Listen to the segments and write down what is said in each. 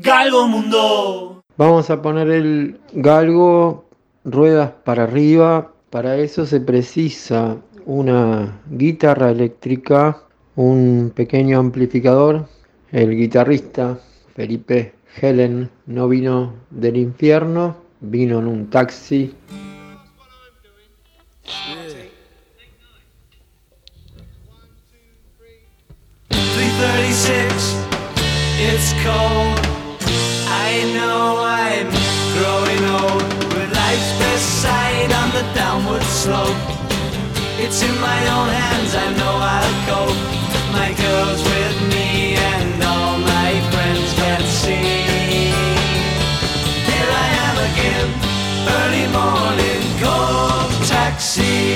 Galgo Mundo. Vamos a poner el galgo ruedas para arriba. Para eso se precisa una guitarra eléctrica, un pequeño amplificador. El guitarrista Felipe Helen no vino del infierno, vino en un taxi. It's cold. I'm growing old. With life's best side on the downward slope. It's in my own hands. I know I'll cope. My girl's with me and all my friends can see. Here I am again, early morning cold taxi.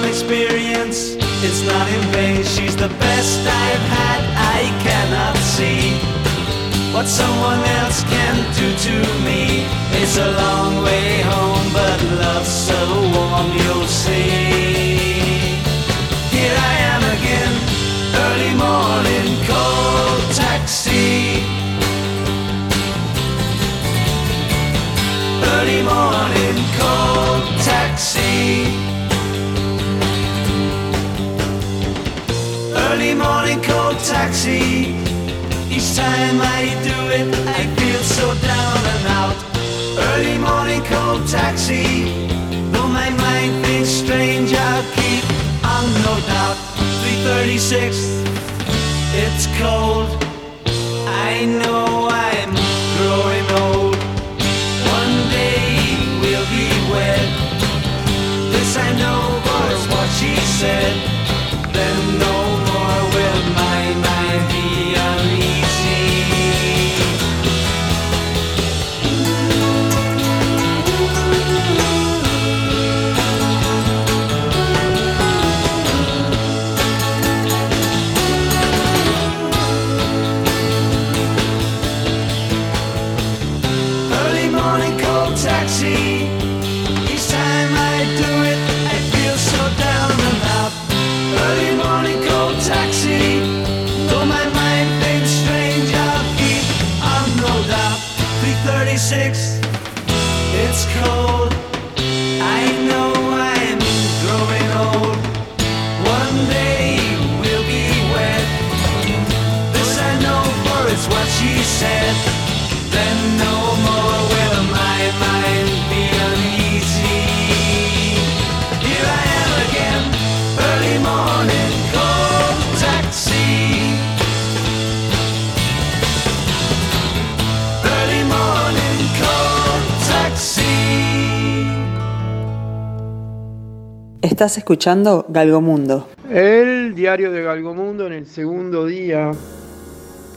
From experience, it's not in vain. She's the best I've had, I cannot see what someone else can do to me. It's a long way home, but love's so warm, you'll see. Here I am again, early morning cold taxi. Early morning cold taxi. Taxi. Each time I do it, I feel so down and out. Early morning cold taxi. Though my mind thinks strange, I'll keep on no doubt. 336, it's cold. Estás escuchando Galgomundo. El diario de Galgomundo en el segundo día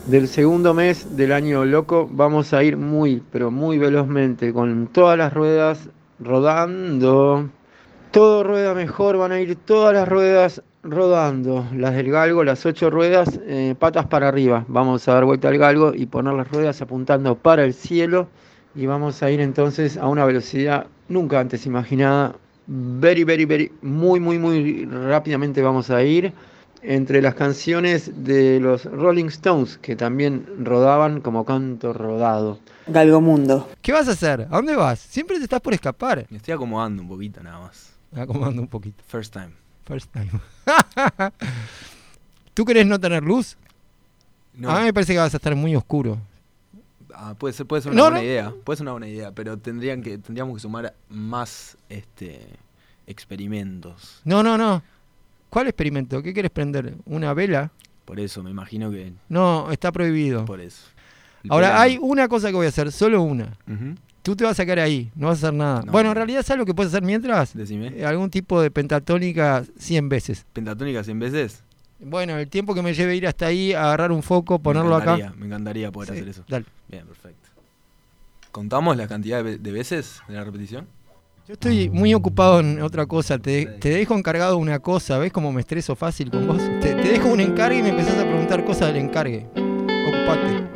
del segundo mes del año loco vamos a ir muy, pero muy velozmente con todas las ruedas rodando. Todo rueda mejor, van a ir todas las ruedas rodando. Las del galgo, las ocho ruedas, eh, patas para arriba. Vamos a dar vuelta al galgo y poner las ruedas apuntando para el cielo. Y vamos a ir entonces a una velocidad nunca antes imaginada. Very, very, very, muy, muy, muy rápidamente vamos a ir entre las canciones de los Rolling Stones, que también rodaban como canto rodado. Galgomundo. ¿Qué vas a hacer? ¿A dónde vas? Siempre te estás por escapar. Me estoy acomodando un poquito nada más. Acomodando un poquito. First time. First time. ¿Tú querés no tener luz? No, A mí me parece que vas a estar muy oscuro. Ah, puede ser, puede ser una No, buena no. idea. Puede ser una buena idea, pero tendrían que, tendríamos que sumar más este experimentos. No, no, no. ¿Cuál experimento? ¿Qué quieres prender? ¿Una vela? Por eso, me imagino que. No, está prohibido. Por eso. El Ahora, verano. hay una cosa que voy a hacer, solo una. Ujú. Tú te vas a quedar ahí, no vas a hacer nada. No. bueno, en realidad, ¿sabes lo que puedes hacer mientras? Decime. Eh, Algún tipo de pentatónica 100 veces. ¿Pentatónica 100 veces? Bueno, el tiempo que me lleve ir hasta ahí, agarrar un foco, ponerlo me acá. encantaría, Me encantaría poder Sí, hacer eso. Dale. Bien, perfecto. ¿Contamos la cantidad de veces de la repetición? Yo estoy muy ocupado en otra cosa. Te, te dejo encargado una cosa. ¿Ves cómo me estreso fácil con vos? Te, te dejo un encargue y me empezás a preguntar cosas del encargue. Ocupate.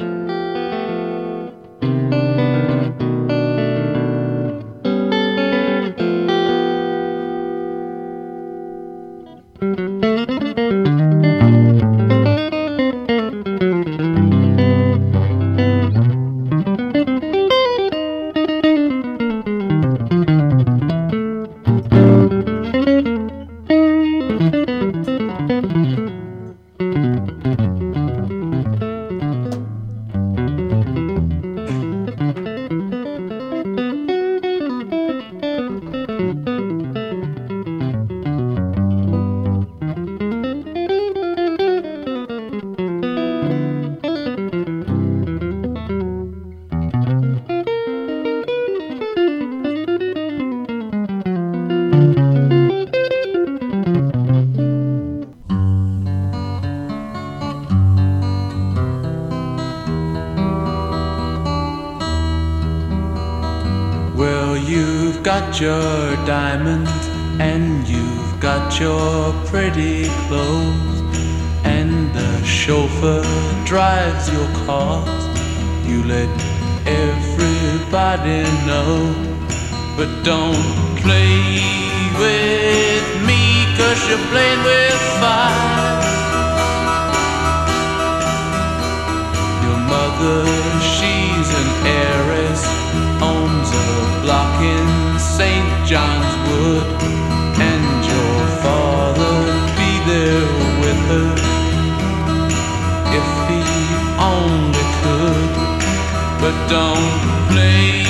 Got your diamonds and you've got your pretty clothes, and the chauffeur drives your cars. You let everybody know, but don't play with me, cause you're playing with fire. Your mother, she's an heiress, owns a block in St. John's Wood, and your father'd be there with her if he only could. But don't play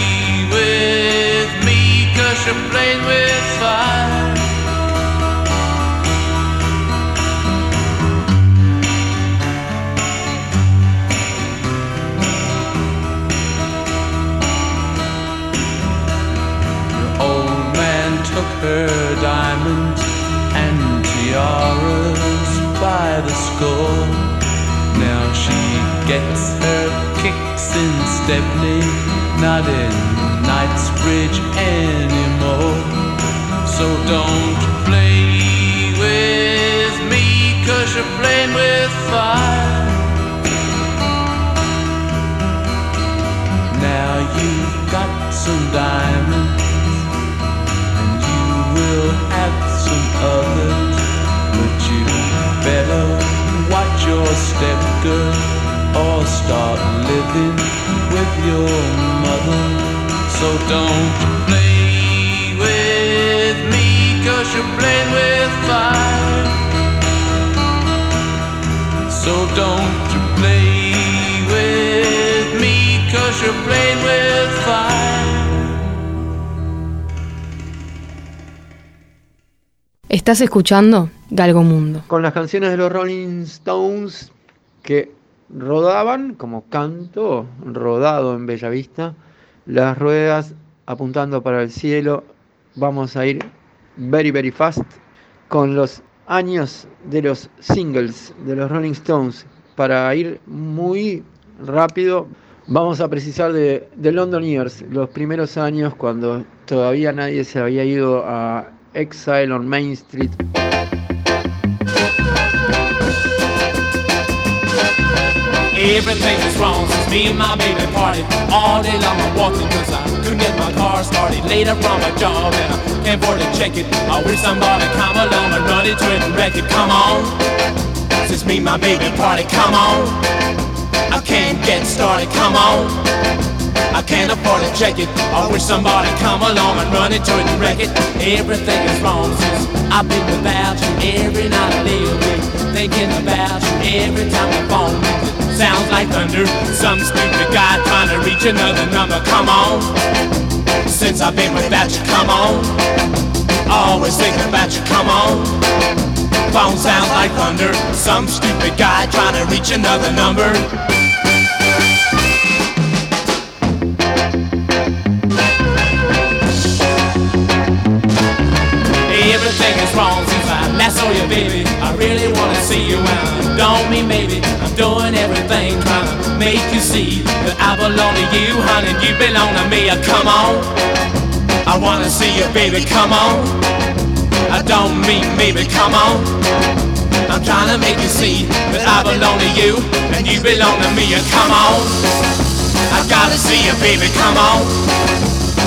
with me, cause you're playing with fire. Gets her kicks in Stepney, not in Knightsbridge anymore. So don't play with me, cause you're playing with fire. Now you've got some diamonds and you will have some others, but you better watch your step, girl, or start living with your mother. So don't play with me, cause you're playing with fire. So don't you play with me, cause you're playing with fire. Estás escuchando Galgo Mundo. Con las canciones de los Rolling Stones que rodaban como canto rodado en Bellavista, las ruedas apuntando para el cielo. Vamos a ir very, very fast con los años de los singles de los Rolling Stones. Para ir muy rápido, vamos a precisar de, de London Years, los primeros años cuando todavía nadie se había ido a Exile on Main Street. Everything is wrong since me and my baby parted. All day long I'm walking cause I couldn't get my car started. Later from my job and I can't afford to check it. I wish somebody come along and run into it and wreck it. Come on, since me and my baby parted Come on, I can't get started Come on, I can't afford to check it. I wish somebody come along and run into it and wreck it. Everything is wrong since I've been without you. Every night I awake thinking about you. Every time the phone rings it sounds like thunder. Some stupid guy trying to reach another number. Come on, since I've been without you Come on, always thinking about you Come on, phone sounds like thunder. Some stupid guy trying to reach another number. Everything is wrong I saw you, baby. I really wanna see you and don't mean maybe I'm doing everything trying to make you see that I belong to you, honey. You belong to me. Uh, Come on, I wanna see you, baby. Come on. I don't mean maybe. Come on. I'm trying to make you see that I belong to you and you belong to me. Uh, Come on, I gotta see you, baby. Come on.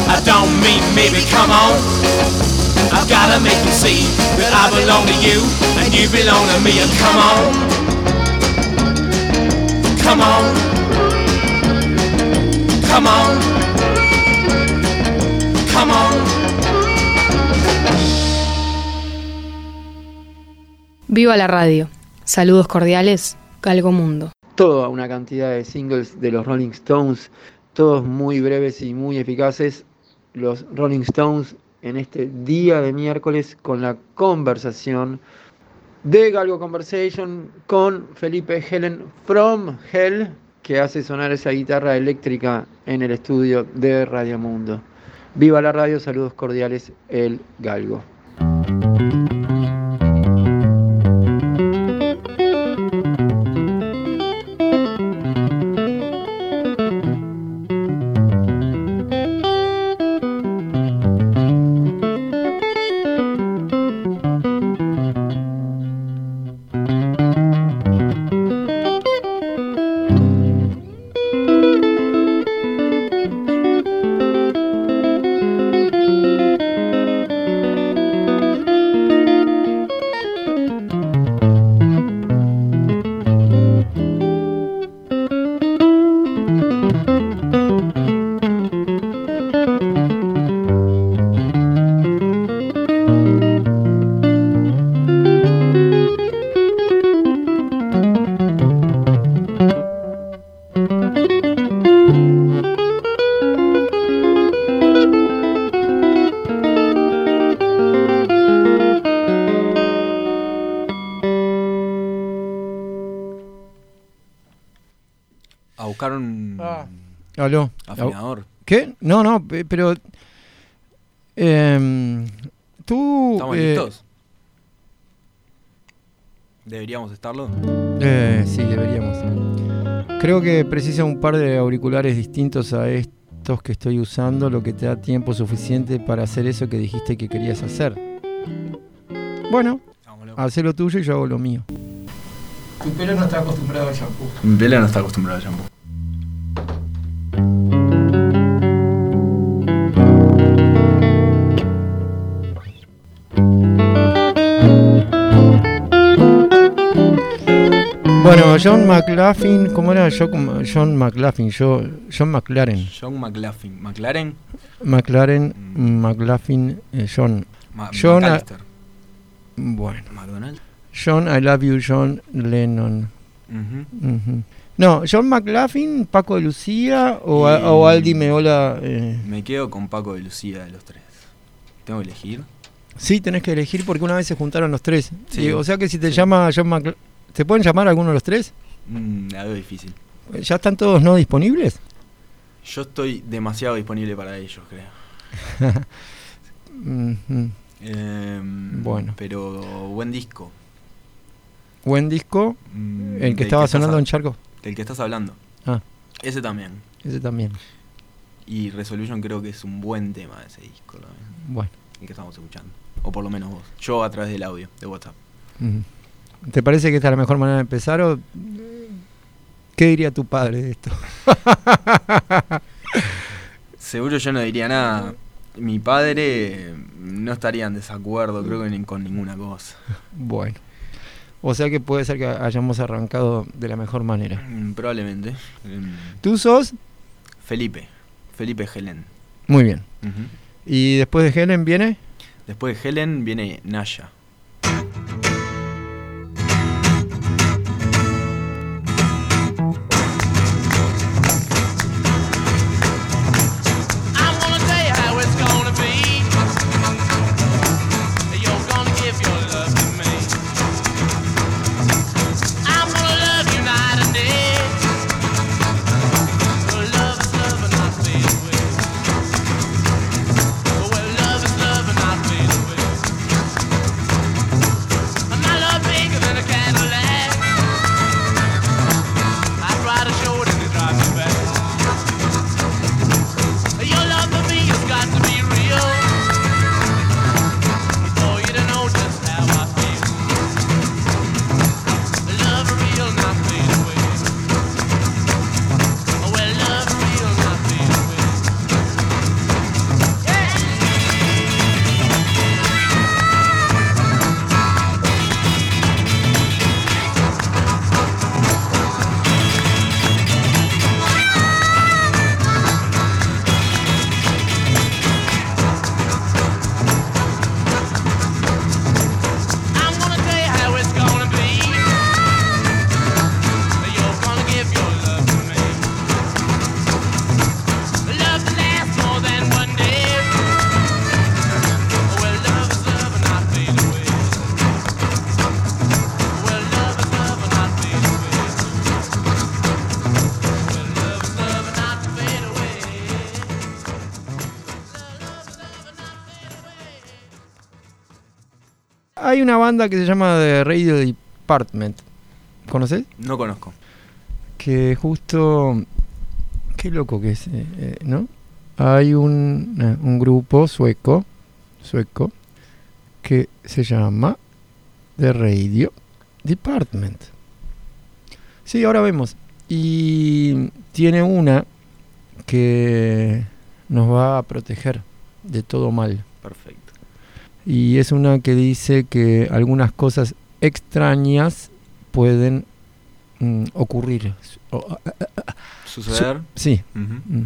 I don't mean maybe. Come on. I've gotta make you see that I belong to you and you belong to me. And come on, come on, come on, come on. Viva la radio. Saludos cordiales, Galgo Mundo. toda una cantidad de singles de los Rolling Stones, todos muy breves y muy eficaces. Los Rolling Stones en este día de miércoles con la conversación de Galgo Conversation con Felipe Helen from Hell, que hace sonar esa guitarra eléctrica en el estudio de Radio Mundo. Viva la radio, saludos cordiales, el Galgo. Buscar un Ah. Aló. afinador. ¿Qué? No, no, pe- pero... em, tú... ¿Estamos eh, listos? ¿Deberíamos estarlo? Eh, sí, deberíamos. Creo que precisa un par de auriculares distintos a estos que estoy usando, lo que te da tiempo suficiente para hacer eso que dijiste que querías hacer. Bueno, haz lo tuyo y yo hago lo mío. Tu pelo no está acostumbrado al shampoo. Mi pelo no está acostumbrado al shampoo. Bueno, John McLaughlin, ¿cómo era? Yo, John McLaughlin, yo, John McLaren. John McLaughlin. ¿McLaren? McLaren, Mm. McLaughlin, eh, John. Ma- John, McAllister. Bueno, ¿McDonald? John, I love you, John Lennon. Ujú. Ujú. No, John McLaughlin, Paco de Lucía o, a- o Aldi Meola. eh. Me quedo con Paco de Lucía de los tres. ¿Tengo que elegir? Sí, tenés que elegir porque una vez se juntaron los tres. Sí. Y, o sea que si te Sí. llama John McLaughlin, ¿te pueden llamar alguno de los tres? Mm, veo difícil. ¿Ya están todos no disponibles? Yo estoy demasiado disponible para ellos, creo. Em, Bueno. Pero buen disco. Buen disco, Mm, el que estaba sonando en Charco. Del que estás hablando. Ah. Ese también. Ese también. Y Resolution creo que es un buen tema de ese disco también. Bueno. El que estamos escuchando. O por lo menos vos. Yo a través del audio, de WhatsApp. ¿Te parece que esta es la mejor manera de empezar o qué diría tu padre de esto? Seguro yo no diría nada. Mi padre no estaría en desacuerdo, creo que ni con ninguna cosa. Bueno. O sea que puede ser que hayamos arrancado de la mejor manera. Mm, Probablemente. Em, ¿Tú sos? Felipe. Felipe Helen. Muy bien. ¿Y después de Helen viene? Después de Helen viene Naya. Hay una banda que se llama The Radio Department. ¿Conoces? No conozco. Que justo... Qué loco que es, eh, eh, ¿no? Hay un, eh, un grupo sueco, sueco, que se llama The Radio Department. Sí, ahora vemos. Y tiene una que nos va a proteger de todo mal. Perfecto. Y es una que dice que algunas cosas extrañas pueden mm, ocurrir. O- ¿Suceder? sí, mm,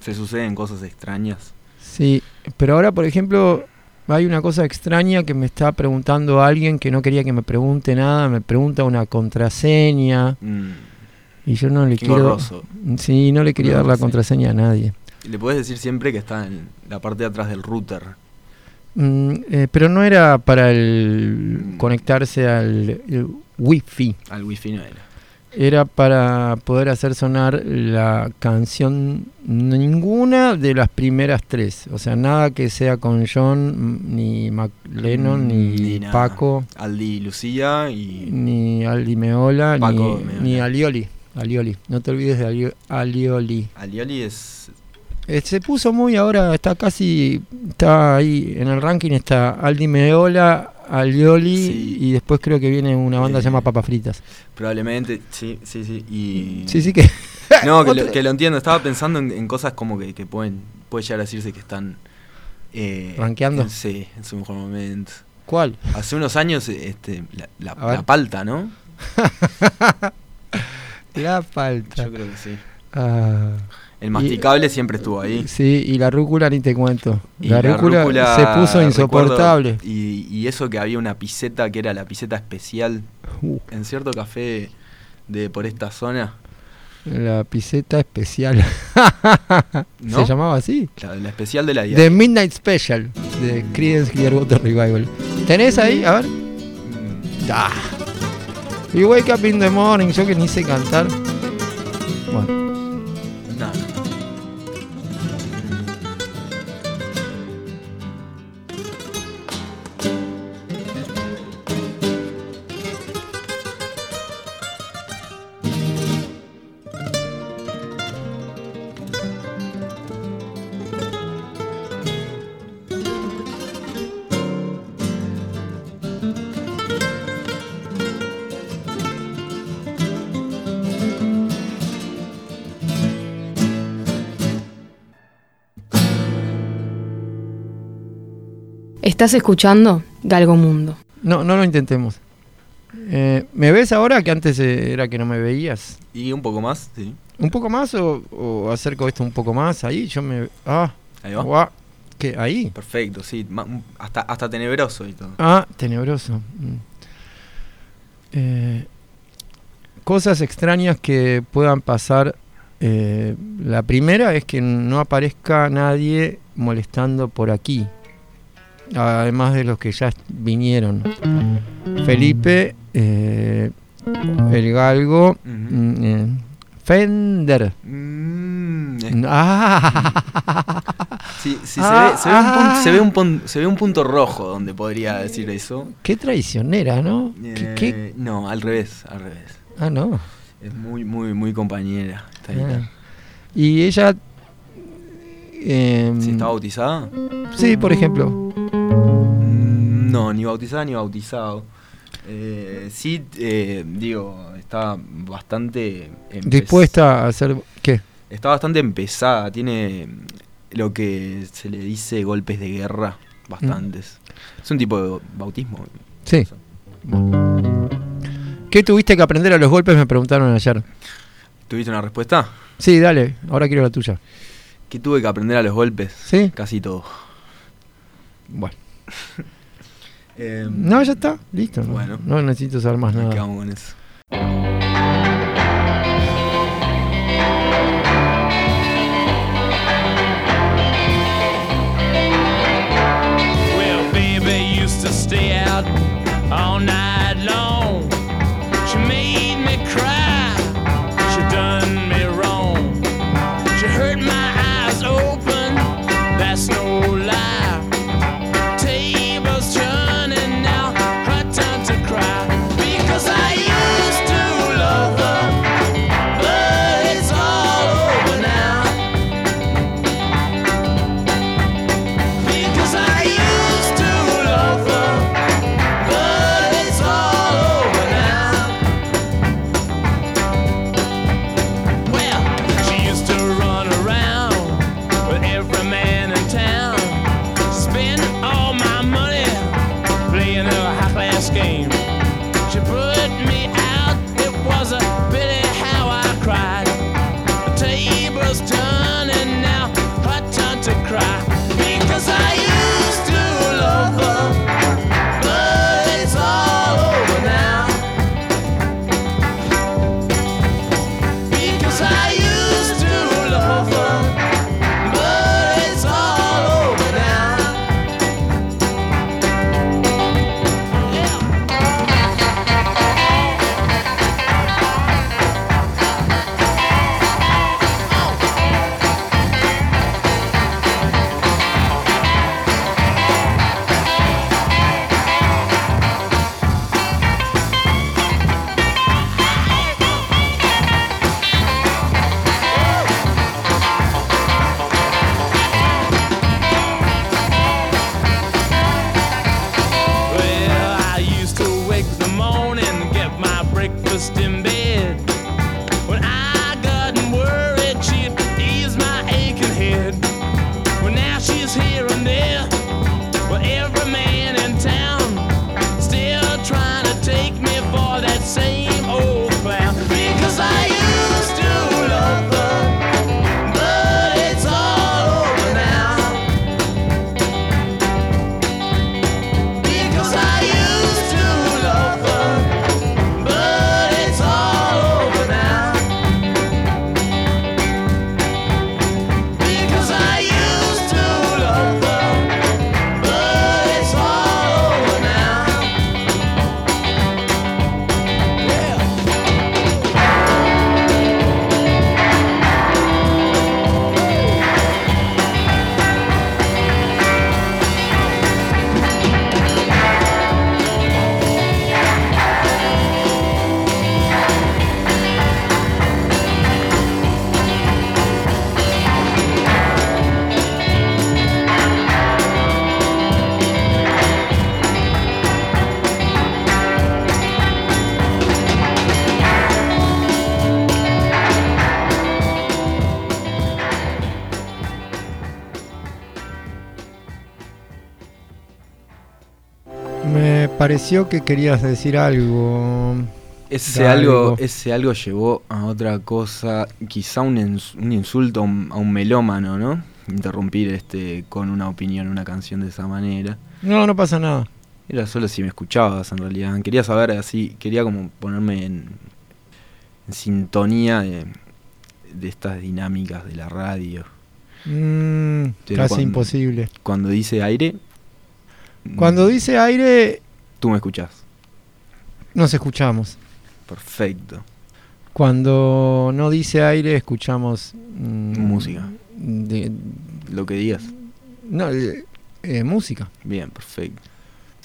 ¿Se suceden cosas extrañas? sí. Pero ahora, por ejemplo, hay una cosa extraña que me está preguntando alguien que no quería que me pregunte nada. Me pregunta una contraseña Mm. y yo no le Qué quiero... engorroso. Sí, no le quería dar la contraseña a nadie. Le puedes decir siempre que está en la parte de atrás del router. Mm, eh, pero no era para el Mm. conectarse al el wifi. Al wifi no era. era para poder hacer sonar la canción ninguna de las primeras tres. O sea, nada que sea con John, ni Mac Lennon, Mm, ni. Paco, Aldi Lucía y. ni Aldi Meola, Paco ni, Meola. ni Alioli. Alioli, no te olvides de Ali- Alioli. Alioli es. Eh, se puso muy ahora, está casi, está ahí en el ranking, está Aldi Meola, Alioli Sí. y después creo que viene una banda Eh, llama Papas Fritas. Probablemente. Sí, sí, sí. Y. Sí, sí que... No, que lo, Otra- que lo entiendo. Estaba pensando en, en cosas como que, que pueden. Puede llegar a decirse que están. Eh, ¿Rankeando? en- Sí, en su mejor momento. ¿Cuál? Hace unos años, este, la, la- palta, ¿no? La falta. Yo creo que sí. Ah, El masticable siempre estuvo ahí. sí, y la rúcula ni te cuento. La, rúcula, rúcula, se puso recuerdo, insoportable. y, y eso que había una piseta que era la piseta especial Uh, en cierto café de por esta zona. la piseta especial. ¿No? ¿Se llamaba así? La, la especial de la The diaria. Midnight Special de Creedence Clearwater Revival. ¿Tenés ahí? A ver. Mm, Ah. You wake up in the morning, yo que ni sé cantar. Bueno, Estás escuchando Galgo Mundo. no, no lo intentemos. Eh, ¿Me ves ahora que antes era que no me veías? Y un poco más, sí. ¿Un poco más o, o acerco esto un poco más? Ahí yo me... Ah, Ahí va. ¿Qué? ¿Ahí? Perfecto, sí. hasta, hasta tenebroso y todo. Ah, tenebroso. Mm. Eh, cosas extrañas que puedan pasar. eh, la primera es que no aparezca nadie molestando por aquí. Además de los que ya vinieron. Felipe, eh, el galgo, eh, Fender. Mm, es- Ah, sí, sí, Ah, se, ve, se, ve un pun- ah. se, ve un pun- se ve un punto rojo donde podría decir eso. qué traicionera, ¿no? Eh, No, al revés, al revés. Ah, no. Es muy, muy, muy compañera. esta Ah. guitarra. Y ella. em, ¿Sí está bautizada? sí, por ejemplo. Mm, No, ni bautizada ni bautizado. Eh, sí, eh, digo, está bastante Dispuesta a hacer. ¿Qué? Está bastante empezada, tiene lo que se le dice golpes de guerra, bastantes. Es un tipo de bautismo. Sí. ¿Qué tuviste que aprender a los golpes? Me preguntaron ayer. ¿Tuviste una respuesta? Sí, dale, ahora quiero la tuya. ¿Qué tuve que aprender a los golpes? ¿Sí? Casi todo. Bueno. Eh, No, ya está, listo. No, Bueno. no necesito saber más nada. quedamos con eso. Pareció que querías decir algo. Ese algo, ese algo llevó a otra cosa, quizá un, ins- un insulto a un, a un melómano, ¿no? Interrumpir este con una opinión, una canción de esa manera. No, no pasa nada. Era solo si me escuchabas en realidad. Quería saber así, quería como ponerme en, en sintonía de, de estas dinámicas de la radio. Mm, casi cuando- imposible. Cuando dice aire, Cuando dice aire, tú me escuchás. nos escuchamos. Perfecto. Cuando no dice aire, escuchamos. mm, Música. de- Lo que digas. no, eh, eh, música. Bien, perfecto.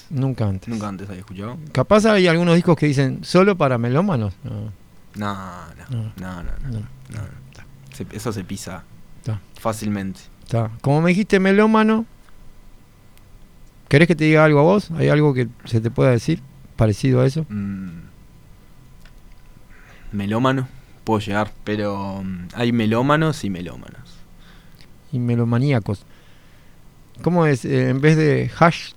Nunca antes. Nunca antes había escuchado. Capaz hay algunos discos que dicen solo para melómanos. No, No, no, No. no, no, no. no. no, no. Se- eso se pisa fácilmente. Está. Como me dijiste melómano, ¿querés que te diga algo a vos? ¿Hay algo que se te pueda decir parecido a eso? Mm. Melómano, puedo llegar, pero mm, hay melómanos y melómanos. Y melomaníacos. ¿Cómo es? Eh, en vez de hashtag,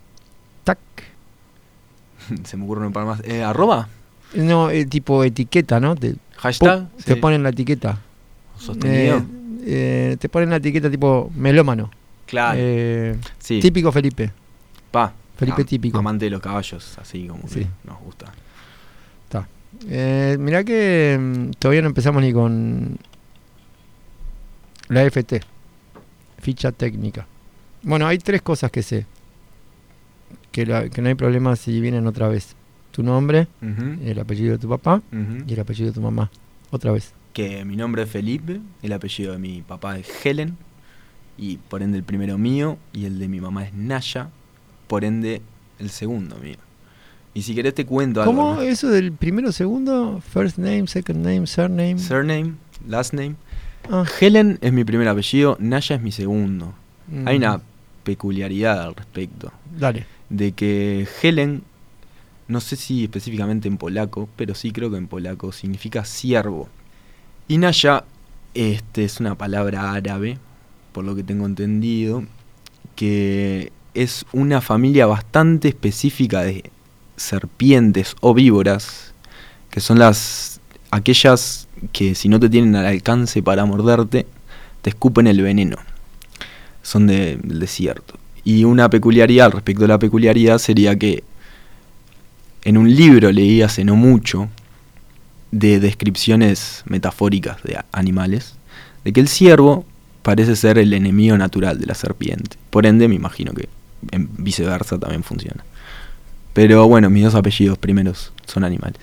Se me ocurre un par más. Eh, ¿Arroba? no, eh, tipo etiqueta, ¿no? Te, ¿Hashtag? te ponen la etiqueta. ¿Sostenido? Eh, te ponen la etiqueta tipo melómano. claro. Sí. Típico Felipe. Pa. Felipe típico. Amante de los caballos, así como que Sí. nos gusta. Eh, mirá que mm, todavía no empezamos ni con la FT, ficha técnica. Bueno, hay tres cosas que sé. Que, la- que no hay problema si vienen otra vez. Tu nombre, el apellido de tu papá y el apellido de tu mamá. Otra vez. Que mi nombre es Felipe, el apellido de mi papá es Helen, y por ende el primero mío, y el de mi mamá es Naya, por ende el segundo mío. Y si querés te cuento algo. ¿Cómo ¿no? eso del primero, segundo? First name, second name, surname. Surname, last name. Ah, Helen es mi primer apellido, Naya es mi segundo. mm, Hay una peculiaridad al respecto. Dale. De que Helen, no sé si específicamente en polaco, pero sí creo que en polaco significa siervo. Y Naya este, es una palabra árabe, por lo que tengo entendido, que es una familia bastante específica de serpientes o víboras, que son las aquellas que si no te tienen al alcance para morderte, te escupen el veneno. Son de- del desierto. Y una peculiaridad, respecto de la peculiaridad, sería que en un libro leí hace no mucho de descripciones metafóricas de a- animales, de que el ciervo parece ser el enemigo natural de la serpiente. Por ende, me imagino que en viceversa también funciona. Pero bueno, mis dos apellidos primeros son animales.